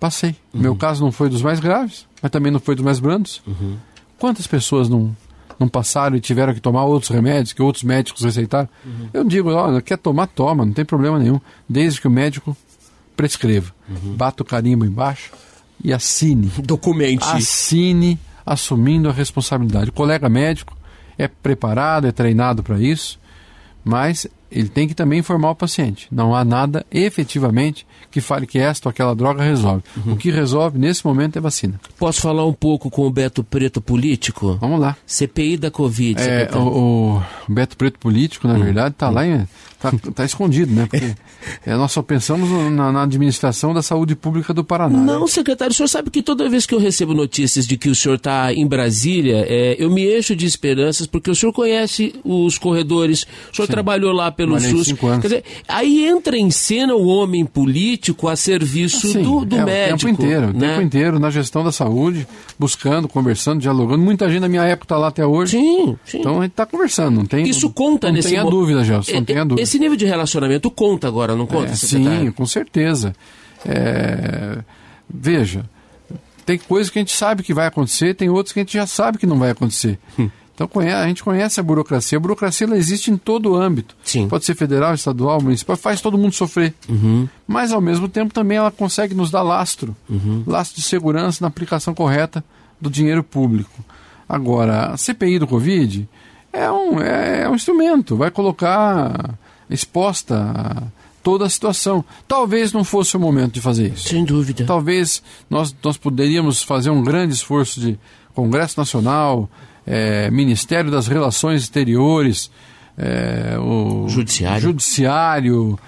S3: Passei.
S2: Uhum.
S3: Meu caso não foi dos mais graves, mas também não foi dos mais brandos.
S2: Uhum.
S3: Quantas pessoas não, não passaram e tiveram que tomar outros remédios que outros médicos receitaram?
S2: Uhum.
S3: Eu digo, olha, quer tomar, toma, não tem problema nenhum, desde que o médico prescreva.
S2: Uhum.
S3: Bata o carimbo embaixo e assine.
S2: Documente.
S3: Assine assumindo a responsabilidade. O colega médico é preparado, é treinado para isso, mas ele tem que também informar o paciente. Não há nada efetivamente que fale que esta ou aquela droga resolve.
S2: Uhum.
S3: O que resolve nesse momento é vacina.
S2: Posso falar um pouco com o Beto Preto político?
S3: Vamos lá.
S2: CPI da Covid.
S3: É, o, o, Beto Preto político, na hum, verdade, está hum. lá em, tá, tá, escondido, né? Porque é, nós só pensamos na, na, administração da saúde pública do Paraná.
S2: Não,
S3: né?
S2: secretário, o senhor sabe que toda vez que eu recebo notícias de que o senhor está em Brasília, é, eu me encho de esperanças, porque o senhor conhece os corredores, o senhor Sim. trabalhou lá pelo
S3: Malhei
S2: SUS. Quer dizer, aí entra em cena o homem político a serviço
S3: Sim,
S2: do, do
S3: é,
S2: médico.
S3: O tempo inteiro, o
S2: né?
S3: tempo inteiro, na gestão da saúde, buscando, conversando, dialogando. Muita gente na minha época está lá até hoje.
S2: Sim, sim.
S3: Então a gente está conversando, não tem.
S2: Isso conta
S3: não
S2: nesse
S3: tenha
S2: mo-
S3: dúvida, Gelson, não tenha dúvida.
S2: Esse nível de relacionamento conta agora, não conta,
S3: É, sim, com certeza. É, veja, tem coisas que a gente sabe que vai acontecer, tem outras que a gente já sabe que não vai acontecer.
S2: Hum.
S3: Então a gente conhece a burocracia. A burocracia ela existe em todo o âmbito.
S2: Sim.
S3: Pode ser federal, estadual, municipal, faz todo mundo sofrer.
S2: Uhum.
S3: Mas ao mesmo tempo também ela consegue nos dar lastro,
S2: Uhum.
S3: lastro de segurança na aplicação correta do dinheiro público. Agora, a CPI do Covid é um, é, é um instrumento, vai colocar exposta toda a situação. Talvez não fosse o momento de fazer isso.
S2: Sem dúvida.
S3: Talvez nós, nós poderíamos fazer um grande esforço de Congresso Nacional, eh, Ministério das Relações Exteriores, eh, o
S2: Judiciário.
S3: Judiciário,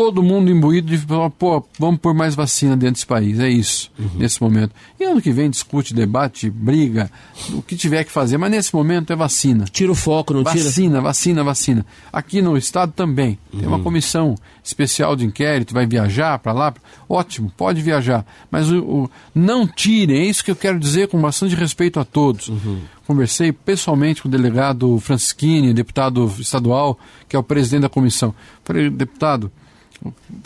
S3: todo mundo imbuído de falar, pô, vamos pôr mais vacina dentro desse país. É isso, nesse momento. E ano que vem discute, debate, briga, o que tiver que fazer, mas nesse momento é vacina.
S2: Tira o foco, não tira?
S3: Vacina, vacina, vacina. Aqui no estado também. Tem uma comissão especial de inquérito, vai viajar para lá. Ótimo, pode viajar. Mas o, o- não tirem, é isso que eu quero dizer com bastante respeito a todos. Conversei pessoalmente com o delegado Francisquini, deputado estadual, que é o presidente da comissão. Falei, deputado,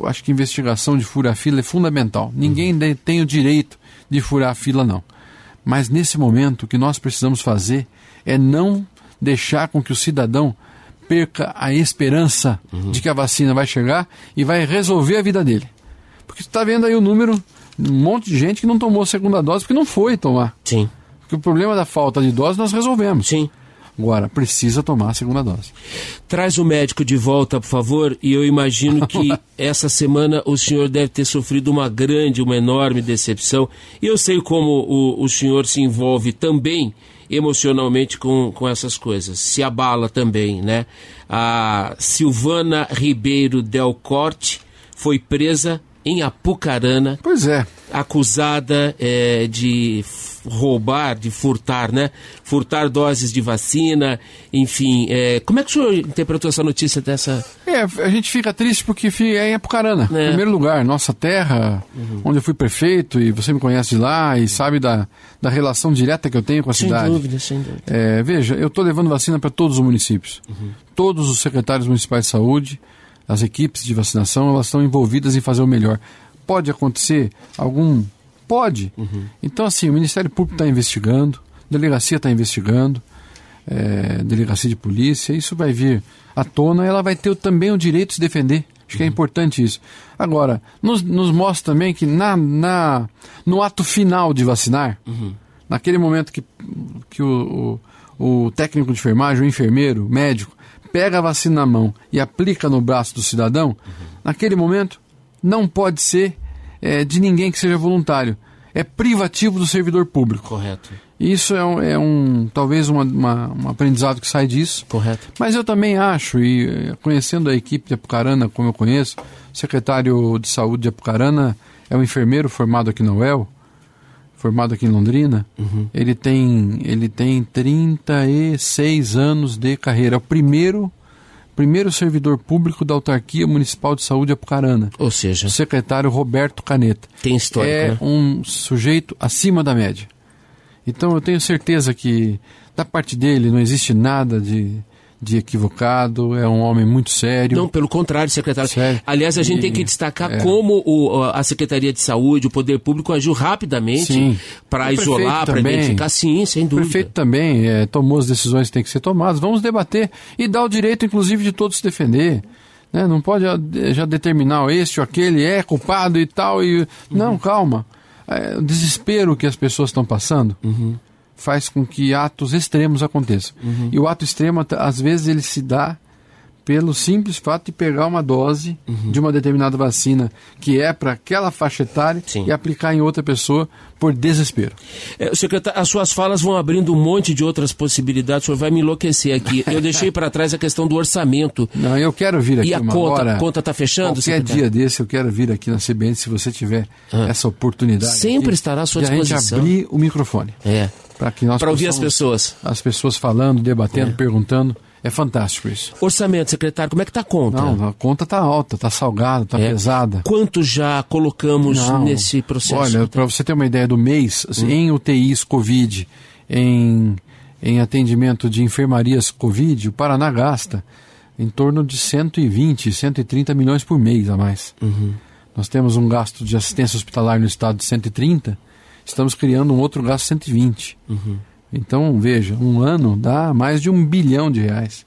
S3: acho que investigação de fura-fila é fundamental. Ninguém de- tem o direito de furar a fila, não. Mas nesse momento, o que nós precisamos fazer é não deixar com que o cidadão perca a esperança de que a vacina vai chegar e vai resolver a vida dele. Porque você está vendo aí o número, um monte de gente que não tomou a segunda dose porque não foi tomar.
S2: Sim,
S3: Porque o problema da falta de dose nós resolvemos.
S2: sim.
S3: Agora, precisa tomar a segunda dose.
S2: Traz o médico de volta, por favor, e eu imagino que essa semana o senhor deve ter sofrido uma grande, uma enorme decepção. E eu sei como o, o senhor se envolve também emocionalmente com, com essas coisas. Se abala também, né? A Silvana Ribeiro Del Corte foi presa em Apucarana
S3: Pois é.
S2: Acusada eh, de roubar, de furtar, né? Furtar doses de vacina, enfim. eh, como é que o senhor interpretou essa notícia dessa...
S3: É, a gente fica triste porque é em Apucarana.
S2: É.
S3: Primeiro lugar, nossa terra, onde eu fui prefeito e você me conhece de lá e sabe da, da relação direta que eu tenho com a
S2: Sem
S3: cidade.
S2: dúvida, sem dúvida.
S3: É, veja, eu estou levando vacina para todos os municípios. Todos os secretários municipais de saúde, as equipes de vacinação, elas estão envolvidas em fazer o melhor. Pode acontecer algum. Pode. Então, assim, o Ministério Público está investigando, a delegacia está investigando, é, delegacia de polícia, isso vai vir à tona, ela vai ter também o direito de se defender. Acho que é importante isso. Agora, nos, nos mostra também que na, na, no ato final de vacinar, naquele momento que, que o, o, o técnico de enfermagem, o enfermeiro, o médico, pega a vacina na mão e aplica no braço do cidadão, naquele momento não pode ser eh, de ninguém que seja voluntário. É privativo do servidor público.
S2: Correto,
S3: Isso é um, é um talvez uma, uma- um aprendizado que sai disso.
S2: correto.
S3: Mas eu também acho, e eh, conhecendo a equipe de Apucarana como eu conheço, o secretário de saúde de Apucarana é um enfermeiro formado aqui na UEL, formado aqui em Londrina. Ele tem ele tem 36 anos de carreira. É o primeiro primeiro servidor público da Autarquia Municipal de Saúde Apucarana.
S2: Ou seja,
S3: O secretário Roberto Caneta.
S2: tem histórico,
S3: é
S2: né?
S3: um sujeito acima da média. Então eu tenho certeza que da parte dele não existe nada de, de equivocado, é um homem muito sério.
S2: Não, pelo contrário, secretário.
S3: Sério.
S2: Aliás, a gente
S3: E-
S2: tem que destacar
S3: é.
S2: como o- a Secretaria de Saúde, o Poder Público agiu rapidamente para
S3: O
S2: isolar, para identificar. Sim, sem
S3: O
S2: dúvida.
S3: prefeito também é, tomou as decisões que têm que ser tomadas. Vamos debater e dar o direito, inclusive, de todos se defender. né? Não pode já, já determinar este ou aquele é culpado e tal. E...
S2: Uhum.
S3: Não, calma. É, o desespero que as pessoas estão passando
S2: Uhum.
S3: Faz com que atos extremos aconteçam.
S2: Uhum.
S3: E o ato extremo, às vezes, ele se dá pelo simples fato de pegar uma dose
S2: Uhum.
S3: de uma determinada vacina que é para aquela faixa etária
S2: Sim.
S3: e aplicar em outra pessoa por desespero.
S2: É, secretário, as suas falas vão abrindo um monte de outras possibilidades. O senhor vai me enlouquecer aqui. Eu deixei para trás a questão do orçamento.
S3: Não, eu quero vir aqui
S2: E a
S3: uma
S2: conta?
S3: hora.
S2: A conta está fechando,
S3: Qualquer
S2: secretário?
S3: dia desse eu quero vir aqui na CBN se você tiver essa oportunidade.
S2: Sempre
S3: aqui,
S2: estará à sua
S3: de a
S2: disposição.
S3: gente abrir o microfone
S2: É.
S3: para
S2: ouvir as pessoas.
S3: as pessoas falando, debatendo,
S2: É.
S3: perguntando. É fantástico isso.
S2: Orçamento, secretário, como é que está a conta?
S3: Não, a conta tá alta, tá salgada, tá
S2: É.
S3: pesada.
S2: Quanto já colocamos
S3: Não.
S2: nesse processo?
S3: Olha, para você ter uma ideia do mês,
S2: Hum.
S3: assim, em UTIs Covid, em, em atendimento de enfermarias Covid, o Paraná gasta em torno de 120, 130 milhões por mês a mais.
S2: Uhum.
S3: Nós temos um gasto de assistência hospitalar no estado de 130, estamos criando um outro gasto de 120.
S2: Uhum.
S3: Então, veja, um ano dá mais de um bilhão de reais.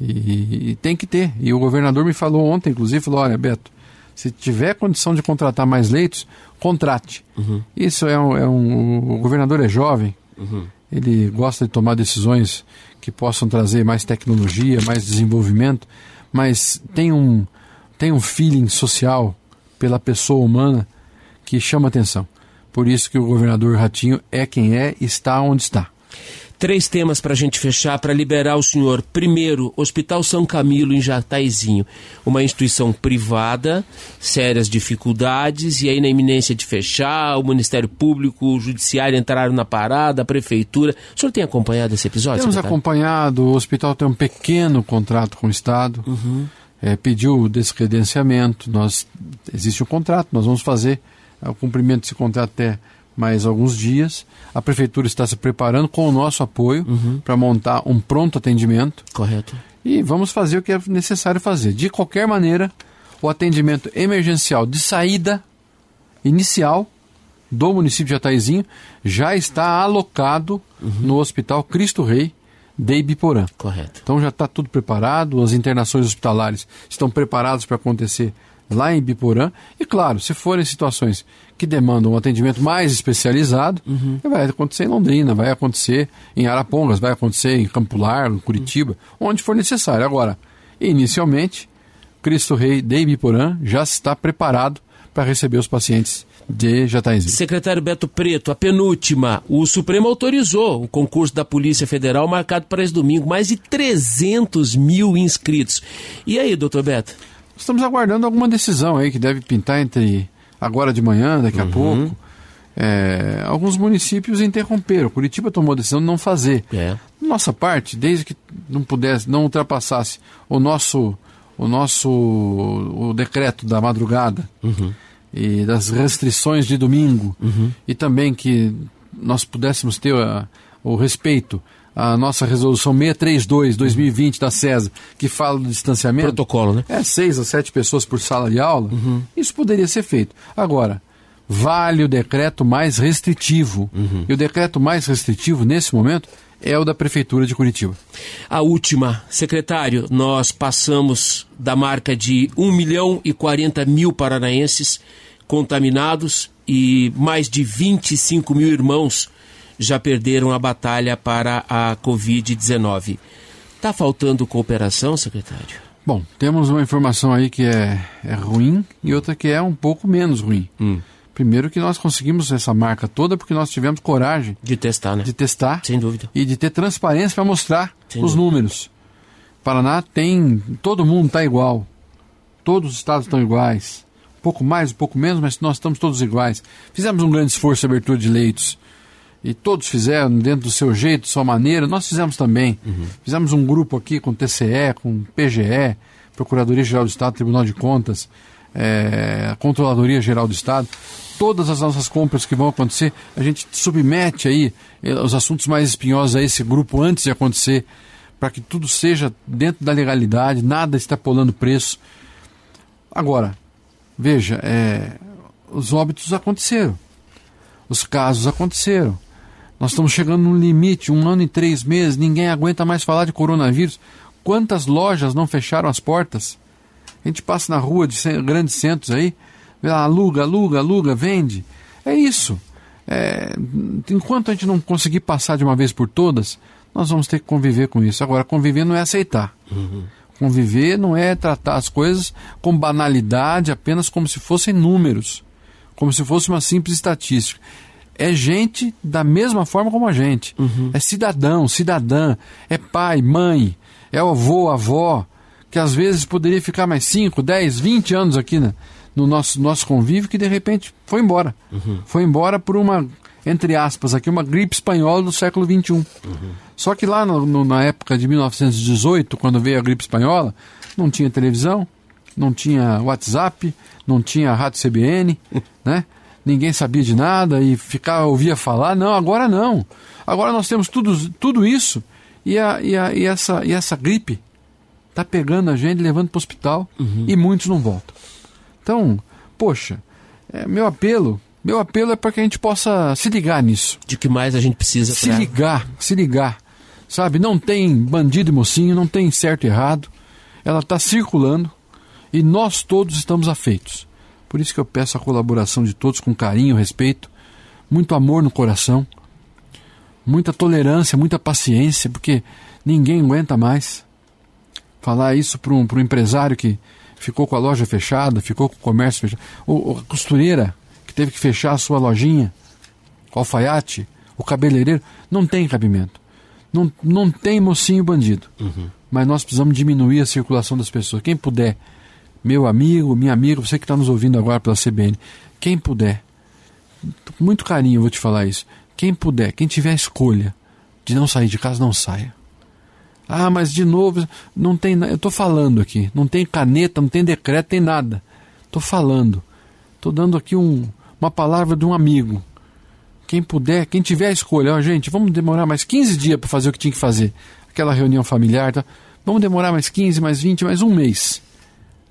S3: E, e tem que ter. E o governador me falou ontem, inclusive, falou, olha, Beto, se tiver condição de contratar mais leitos, contrate. Isso é um, é um- O governador é jovem, ele gosta de tomar decisões que possam trazer mais tecnologia, mais desenvolvimento, mas tem um, tem um feeling social pela pessoa humana que chama atenção. Por isso que o governador Ratinho é quem é e está onde está.
S2: Três temas para a gente fechar, para liberar o senhor. Primeiro, Hospital São Camilo, em Jataizinho. Uma instituição privada, sérias dificuldades, e aí na iminência de fechar, o Ministério Público, o Judiciário entraram na parada, a Prefeitura. O senhor tem acompanhado esse episódio?
S3: Temos
S2: secretário?
S3: acompanhado, o hospital tem um pequeno contrato com o Estado, é, pediu o descredenciamento, nós, existe um contrato, nós vamos fazer o cumprimento desse contrato até mais alguns dias. A Prefeitura está se preparando com o nosso apoio para montar um pronto atendimento
S2: Correto.
S3: e vamos fazer o que é necessário fazer. De qualquer maneira, o atendimento emergencial de saída inicial do município de Jataizinho já está alocado no Hospital Cristo Rei de Ibiporã.
S2: Correto.
S3: Então já está tudo preparado, as internações hospitalares estão preparadas para acontecer lá em Ibiporã. E claro, se forem situações que demandam um atendimento mais especializado, vai acontecer em Londrina, vai acontecer em Arapongas, vai acontecer em Campo Largo, Curitiba, onde for necessário. Agora, inicialmente, Cristo Rei de Ibiporã já está preparado para receber os pacientes de Jataizinho.
S2: Secretário Beto Preto, a penúltima. O Supremo autorizou o concurso da Polícia Federal marcado para esse domingo. Mais de 300 mil inscritos. E aí, doutor Beto?
S3: Estamos aguardando alguma decisão aí que deve pintar entre agora de manhã, daqui a pouco. É, alguns municípios interromperam. Curitiba tomou a decisão de não fazer.
S2: É.
S3: Nossa parte, desde que não pudesse, não ultrapassasse o nosso, o nosso, o decreto da madrugada e das restrições de domingo e também que nós pudéssemos ter a- o respeito à nossa resolução 632 2020 da CESA que fala do distanciamento
S2: Protocolo, né?
S3: é, seis ou sete pessoas por sala de aula, isso poderia ser feito. Agora, vale o decreto mais restritivo. E o decreto mais restritivo, nesse momento, é o da Prefeitura de Curitiba.
S2: A última, secretário, nós passamos da marca de 1 milhão e 40 mil paranaenses contaminados e mais de 25 mil irmãos já perderam a batalha para a Covid-19. Está faltando cooperação, secretário?
S3: Bom, temos uma informação aí que é, é ruim e outra que é um pouco menos ruim. Primeiro que nós conseguimos essa marca toda porque nós tivemos coragem
S2: De testar, né?
S3: de testar
S2: Sem dúvida.
S3: e de ter transparência para mostrar
S2: Sem
S3: os
S2: dúvida.
S3: números. Paraná tem. Todo mundo está igual. Todos os estados estão iguais. Um pouco mais, um pouco menos, mas nós estamos todos iguais. Fizemos um grande esforço de abertura de leitos. E todos fizeram dentro do seu jeito, sua maneira, nós fizemos também. Uhum. Fizemos um grupo aqui com TCE, com PGE, Procuradoria Geral do Estado, Tribunal de Contas, é, Controladoria Geral do Estado. Todas as nossas compras que vão acontecer, a gente submete aí eh, os assuntos mais espinhosos a esse grupo antes de acontecer, para que tudo seja dentro da legalidade, nada extrapolando preço. Agora, veja, é, os óbitos aconteceram, os casos aconteceram. Nós estamos chegando num limite, um ano e três meses, ninguém aguenta mais falar de coronavírus. Quantas lojas não fecharam as portas? A gente passa na rua de grandes centros aí, aluga, aluga, aluga, vende. É isso. É, enquanto a gente não conseguir passar de uma vez por todas, nós vamos ter que conviver com isso. Agora, conviver não é aceitar. Uhum. Conviver não é tratar as coisas com banalidade, apenas como se fossem números, como se fosse uma simples estatística. É gente da mesma forma como a gente. Uhum. É cidadão, cidadã, é pai, mãe, é avô, avó, que às vezes poderia ficar mais 5, 10, 20 anos aqui né, no nosso, nosso convívio, que de repente foi embora. Uhum. Foi embora por uma, entre aspas, aqui, uma gripe espanhola do século XXI. Uhum. Só que lá no, no, na época de 1918, quando veio a gripe espanhola, não tinha televisão, não tinha WhatsApp, não tinha rádio CBN, né? Ninguém sabia de nada e ficava, ouvia falar. Não, agora não. Agora nós temos tudo, tudo isso e, a, e, a, e, essa, e essa gripe está pegando a gente, levando para o hospital uhum. e muitos não voltam. Então, poxa, é, meu apelo, meu apelo é para que a gente possa se ligar nisso.
S2: De que mais a gente precisa?
S3: Se pra... ligar, se ligar. Sabe, não tem bandido e mocinho, não tem certo e errado. Ela está circulando e nós todos estamos afeitos. Por isso que eu peço a colaboração de todos com carinho, respeito, muito amor no coração, muita tolerância, muita paciência, porque ninguém aguenta mais falar isso para um, um empresário que ficou com a loja fechada, ficou com o comércio fechado, ou, a costureira que teve que fechar a sua lojinha, o alfaiate, o cabeleireiro, não tem cabimento. Não, não tem mocinho bandido. Uhum. Mas nós precisamos diminuir a circulação das pessoas. Quem puder, meu amigo, minha amiga, você que está nos ouvindo agora pela CBN, quem puder, com muito carinho vou te falar isso. Quem puder, quem tiver a escolha de não sair de casa, não saia. Ah, mas de novo, não tem. Eu estou falando aqui. Não tem caneta, não tem decreto, tem nada. Estou falando. Estou dando aqui um, uma palavra de um amigo. Quem puder, quem tiver a escolha, ó, gente, vamos demorar mais 15 dias para fazer o que tinha que fazer. Aquela reunião familiar, tá? Vamos demorar mais 15, mais 20, mais um mês.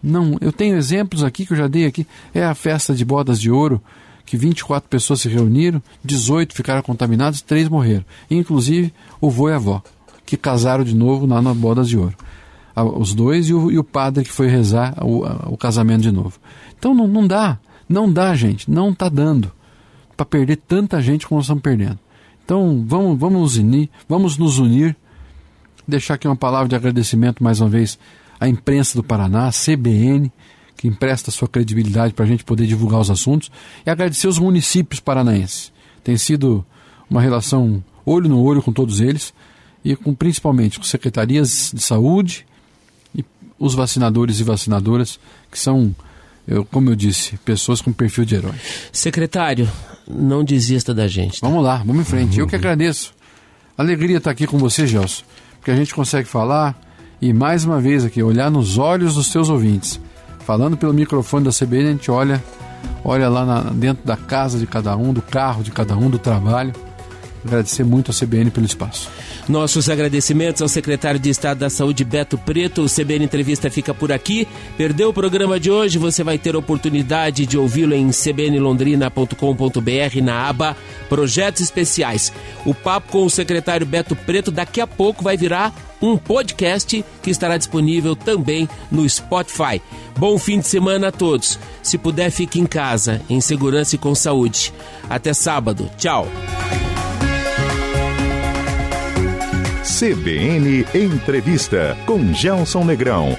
S3: Não, eu tenho exemplos aqui que eu já dei aqui. É a festa de bodas de ouro, que 24 pessoas se reuniram, 18 ficaram contaminadas, 3 morreram. Inclusive o vô e a avó que casaram de novo lá na Bodas de Ouro. Os dois e o, e o padre que foi rezar o, o casamento de novo. Então não, não dá, não dá, gente, não está dando para perder tanta gente como nós estamos perdendo. Então vamos, vamos nos unir, vamos nos unir. Deixar aqui uma palavra de agradecimento mais uma vez à imprensa do Paraná, à CBN, que empresta sua credibilidade para a gente poder divulgar os assuntos, e agradecer os municípios paranaenses. Tem sido uma relação olho no olho com todos eles e com principalmente com secretarias de saúde e os vacinadores e vacinadoras que são, eu, como eu disse, pessoas com perfil de herói.
S2: Secretário, não desista da gente.
S3: Tá? Vamos lá, vamos em frente. Uhum. Eu que agradeço. Alegria estar aqui com você, Gelson, porque a gente consegue falar e mais uma vez aqui olhar nos olhos dos seus ouvintes. Falando pelo microfone da CBN, a gente olha, olha lá na, dentro da casa de cada um, do carro de cada um, do trabalho. Agradecer muito a CBN pelo espaço.
S2: Nossos agradecimentos ao secretário de Estado da Saúde, Beto Preto. O CBN Entrevista fica por aqui. Perdeu o programa de hoje? Você vai ter a oportunidade de ouvi-lo em cbnlondrina.com.br na aba Projetos Especiais. O papo com o secretário Beto Preto daqui a pouco vai virar um podcast que estará disponível também no Spotify. Bom fim de semana a todos. Se puder, fique em casa, em segurança e com saúde. Até sábado. Tchau.
S1: CBN Entrevista com Gelson Negrão.